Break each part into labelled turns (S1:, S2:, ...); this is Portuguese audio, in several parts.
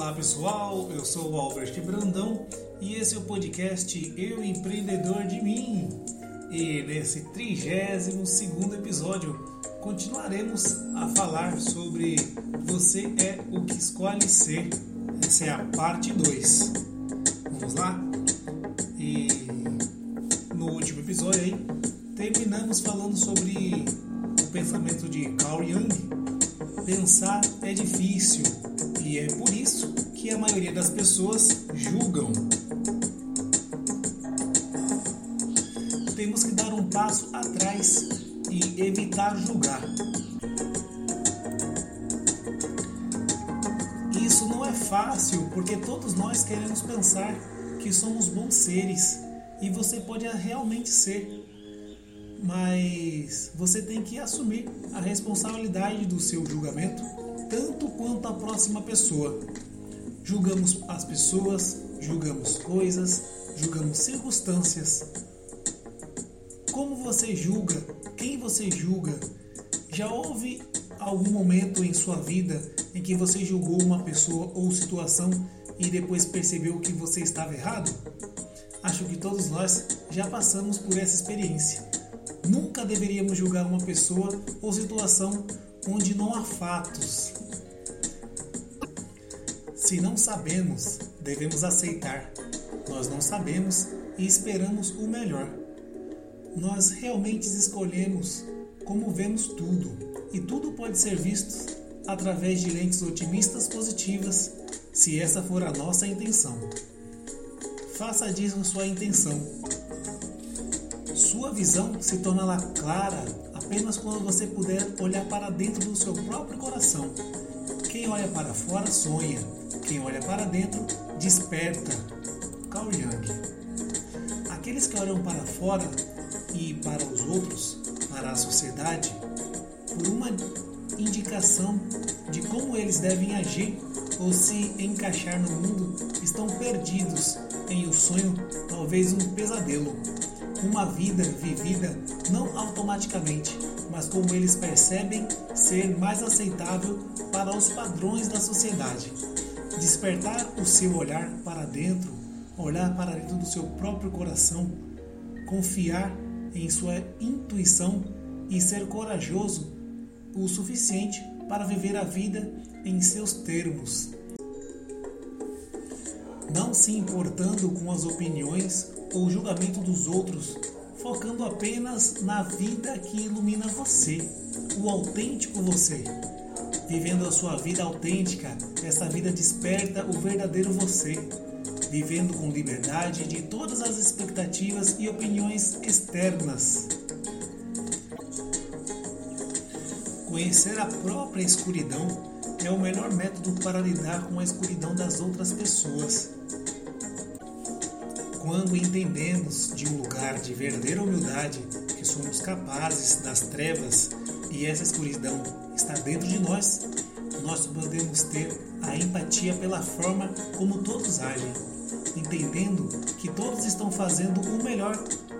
S1: Olá pessoal, eu sou o Albert Brandão e esse é o podcast Eu Empreendedor de Mim. E nesse 32 episódio continuaremos a falar sobre Você é o que escolhe ser. Essa é a parte 2. Vamos lá? E no último episódio aí terminamos falando sobre o pensamento de Carl Jung. Pensar é difícil e é por isso que a maioria das pessoas julgam. Temos que dar um passo atrás e evitar julgar. Isso não é fácil porque todos nós queremos pensar que somos bons seres e você pode realmente ser. Mas você tem que assumir a responsabilidade do seu julgamento tanto quanto a próxima pessoa. Julgamos as pessoas, julgamos coisas, julgamos circunstâncias. Como você julga? Quem você julga? Já houve algum momento em sua vida em que você julgou uma pessoa ou situação e depois percebeu que você estava errado? Acho que todos nós já passamos por essa experiência. Nunca deveríamos julgar uma pessoa ou situação onde não há fatos. Se não sabemos, devemos aceitar. Nós não sabemos e esperamos o melhor. Nós realmente escolhemos como vemos tudo, e tudo pode ser visto através de lentes otimistas positivas, se essa for a nossa intenção. Faça disso sua intenção. Sua visão se tornará clara apenas quando você puder olhar para dentro do seu próprio coração. Quem olha para fora sonha, quem olha para dentro desperta. Carl Jung. Aqueles que olham para fora e para os outros, para a sociedade, por uma indicação de como eles devem agir ou se encaixar no mundo, estão perdidos em um sonho, talvez um pesadelo. Uma vida vivida não automaticamente, mas como eles percebem ser mais aceitável para os padrões da sociedade. Despertar o seu olhar para dentro, olhar para dentro do seu próprio coração, confiar em sua intuição e ser corajoso o suficiente para viver a vida em seus termos. Não se importando com as opiniões ou julgamento dos outros, focando apenas na vida que ilumina você, o autêntico você. Vivendo a sua vida autêntica, essa vida desperta o verdadeiro você, vivendo com liberdade de todas as expectativas e opiniões externas. Conhecer a própria escuridão é o melhor método para lidar com a escuridão das outras pessoas. Quando entendemos de um lugar de verdadeira humildade que somos capazes das trevas e essa escuridão está dentro de nós, nós podemos ter a empatia pela forma como todos agem, entendendo que todos estão fazendo o melhor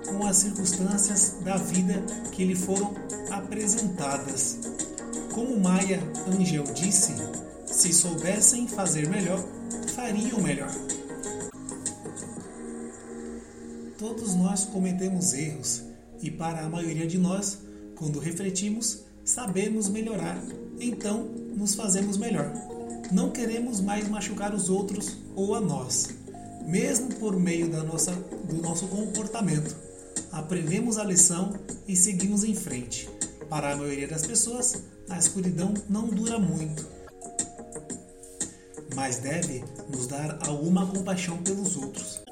S1: com as circunstâncias da vida que lhe foram apresentadas. Como Maia Angel disse, se soubessem fazer melhor, fariam melhor. Todos nós cometemos erros e, para a maioria de nós, quando refletimos, sabemos melhorar, então nos fazemos melhor. Não queremos mais machucar os outros ou a nós, mesmo por meio da nossa, do nosso comportamento. Aprendemos a lição e seguimos em frente. Para a maioria das pessoas, a escuridão não dura muito, mas deve nos dar alguma compaixão pelos outros.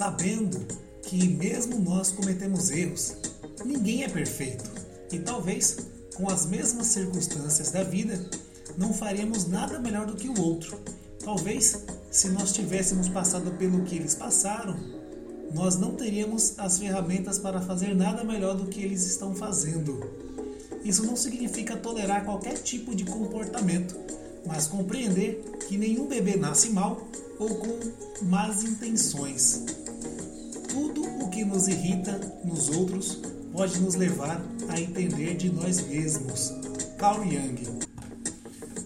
S1: Sabendo que, mesmo nós cometemos erros, ninguém é perfeito e talvez com as mesmas circunstâncias da vida não faríamos nada melhor do que o outro. Talvez, se nós tivéssemos passado pelo que eles passaram, nós não teríamos as ferramentas para fazer nada melhor do que eles estão fazendo. Isso não significa tolerar qualquer tipo de comportamento, mas compreender que nenhum bebê nasce mal ou com más intenções. Tudo o que nos irrita nos outros pode nos levar a entender de nós mesmos. Carl Jung.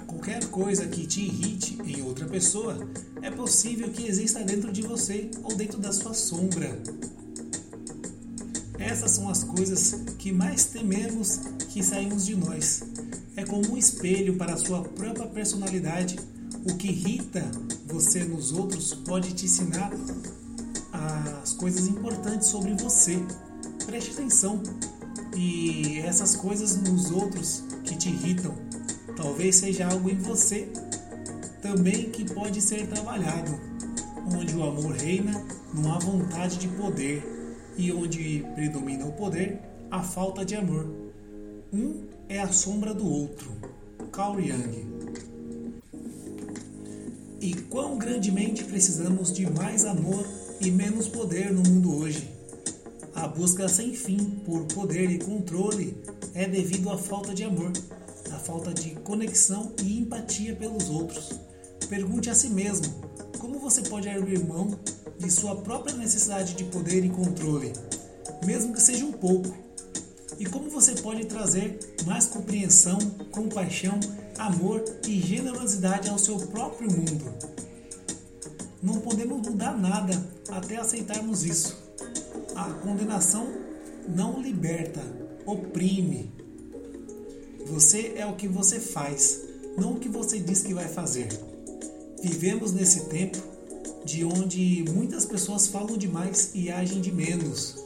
S1: qualquer coisa que te irrite em outra pessoa é possível que exista dentro de você ou dentro da sua sombra. Essas são as coisas que mais tememos que saímos de nós. É como um espelho para a sua própria personalidade. O que irrita você nos outros pode te ensinar as coisas importantes sobre você. Preste atenção. E essas coisas nos outros que te irritam, talvez seja algo em você também que pode ser trabalhado, onde o amor reina, não há vontade de poder e onde predomina o poder, a falta de amor. Um é a sombra do outro. Carl Jung. E quão grandemente precisamos de mais amor e menos poder no mundo hoje. A busca sem fim por poder e controle é devido à falta de amor, à falta de conexão e empatia pelos outros. Pergunte a si mesmo: como você pode abrir mão de sua própria necessidade de poder e controle, mesmo que seja um pouco? E como você pode trazer mais compreensão, compaixão, amor e generosidade ao seu próprio mundo? Não podemos mudar nada até aceitarmos isso. A condenação não liberta, oprime. Você é o que você faz, não o que você diz que vai fazer. Vivemos nesse tempo de onde muitas pessoas falam demais e agem de menos.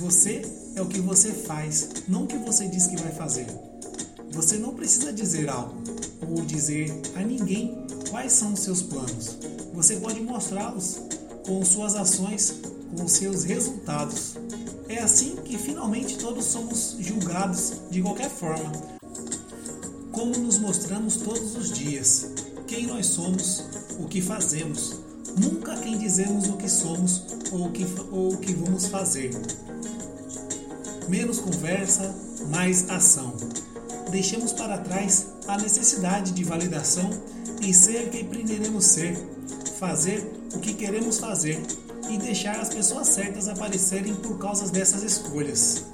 S1: Você é o que você faz, não o que você diz que vai fazer. Você não precisa dizer algo ou dizer a ninguém quais são os seus planos. Você pode mostrá-los com suas ações, com seus resultados. É assim que finalmente todos somos julgados de qualquer forma. Como nos mostramos todos os dias, quem nós somos, o que fazemos, nunca quem dizemos o que somos ou o que, ou o que vamos fazer. Menos conversa, mais ação. Deixemos para trás a necessidade de validação e ser quem pretendemos ser, fazer o que queremos fazer e deixar as pessoas certas aparecerem por causa dessas escolhas.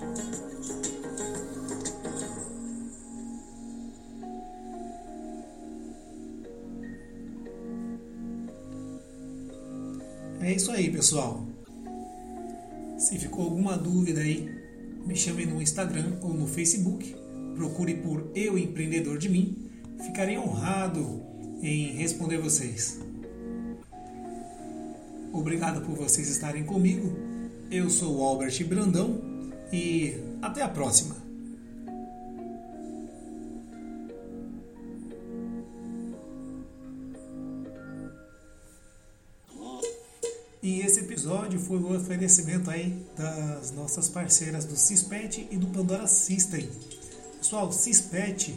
S1: É isso aí, pessoal. Se ficou alguma dúvida aí, me chame no Instagram ou no Facebook. Procure por Eu Empreendedor de Mim. Ficarei honrado em responder vocês. Obrigado por vocês estarem comigo. Eu sou o Albert Brandão e até a próxima. E esse episódio foi o um oferecimento aí das nossas parceiras do Cispet e do Pandora System. Pessoal, Cispet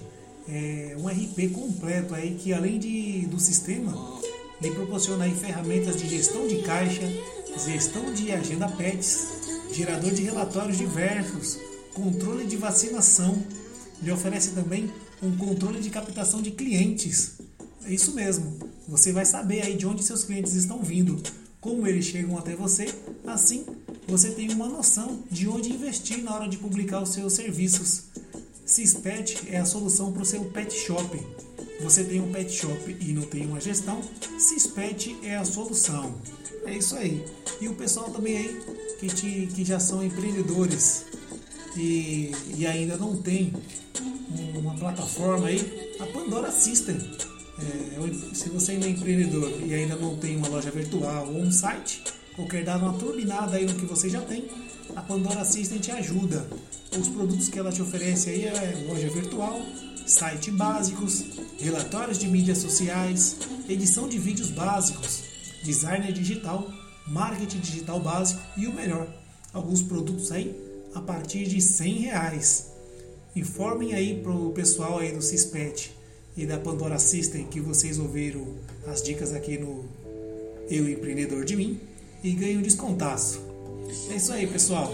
S1: é um RP completo aí que além de, do sistema lhe proporciona aí ferramentas de gestão de caixa, gestão de agenda PETs, gerador de relatórios diversos, controle de vacinação, lhe oferece também um controle de captação de clientes. É isso mesmo. Você vai saber aí de onde seus clientes estão vindo como eles chegam até você, assim você tem uma noção de onde investir na hora de publicar os seus serviços. Cispet é a solução para o seu pet shop. Você tem um pet shop e não tem uma gestão, Cispet é a solução. É isso aí. E o pessoal também aí que, te, que já são empreendedores e, e ainda não tem uma plataforma aí, a Pandora System é, se você ainda é empreendedor e ainda não tem uma loja virtual ou um site, ou quer dar uma turbinada aí no que você já tem, a Pandora Assistant te ajuda. Os produtos que ela te oferece aí é loja virtual, site básicos, relatórios de mídias sociais, edição de vídeos básicos, designer digital, marketing digital básico e o melhor, alguns produtos aí a partir de 100 reais. Informem aí pro pessoal aí do Cispet e da Pandora System que vocês ouviram as dicas aqui no Eu Empreendedor de Mim e ganhem um descontaço. É isso aí, pessoal.